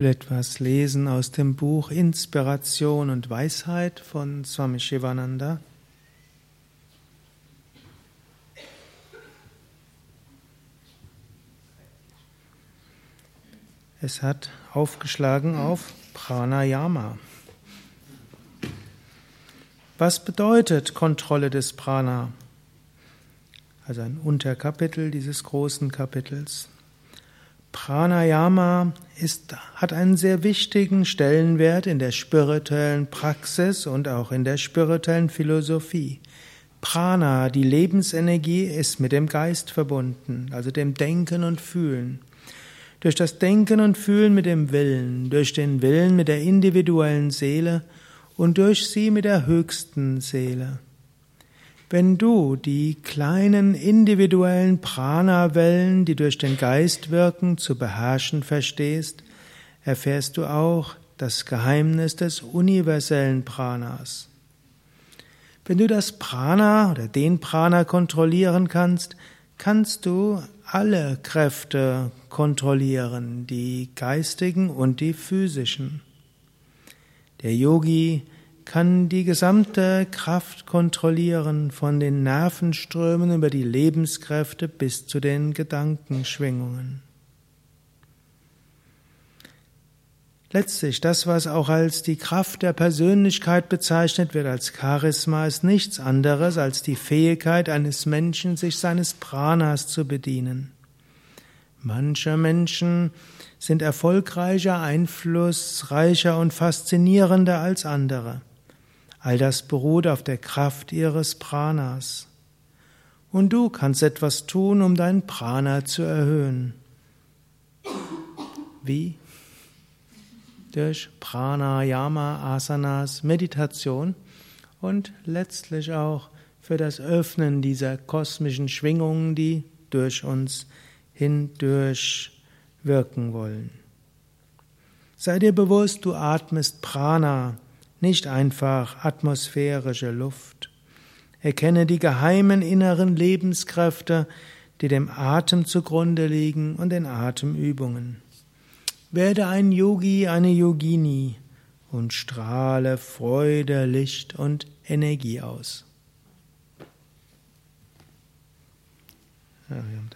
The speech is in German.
etwas lesen aus dem Buch Inspiration und Weisheit von Swami Shivananda. Es hat aufgeschlagen auf Pranayama. Was bedeutet Kontrolle des Prana? Also ein Unterkapitel dieses großen Kapitels. Pranayama ist, hat einen sehr wichtigen Stellenwert in der spirituellen Praxis und auch in der spirituellen Philosophie. Prana, die Lebensenergie, ist mit dem Geist verbunden, also dem Denken und Fühlen. Durch das Denken und Fühlen mit dem Willen, durch den Willen mit der individuellen Seele und durch sie mit der höchsten Seele. Wenn du die kleinen individuellen Prana-Wellen, die durch den Geist wirken, zu beherrschen verstehst, erfährst du auch das Geheimnis des universellen Pranas. Wenn du das Prana oder den Prana kontrollieren kannst, kannst du alle Kräfte kontrollieren, die geistigen und die physischen. Der Yogi kann die gesamte Kraft kontrollieren, von den Nervenströmen über die Lebenskräfte bis zu den Gedankenschwingungen. Letztlich, das, was auch als die Kraft der Persönlichkeit bezeichnet wird, als Charisma, ist nichts anderes als die Fähigkeit eines Menschen, sich seines Pranas zu bedienen. Manche Menschen sind erfolgreicher, einflussreicher und faszinierender als andere. All das beruht auf der Kraft ihres Pranas. Und du kannst etwas tun, um dein Prana zu erhöhen. Wie? Durch Pranayama, Asanas, Meditation und letztlich auch für das Öffnen dieser kosmischen Schwingungen, die durch uns hindurch wirken wollen. Sei dir bewusst, du atmest Prana, nicht einfach atmosphärische Luft. Erkenne die geheimen inneren Lebenskräfte, die dem Atem zugrunde liegen und den Atemübungen. Werde ein Yogi, eine Yogini und strahle Freude, Licht und Energie aus. Ja, wir haben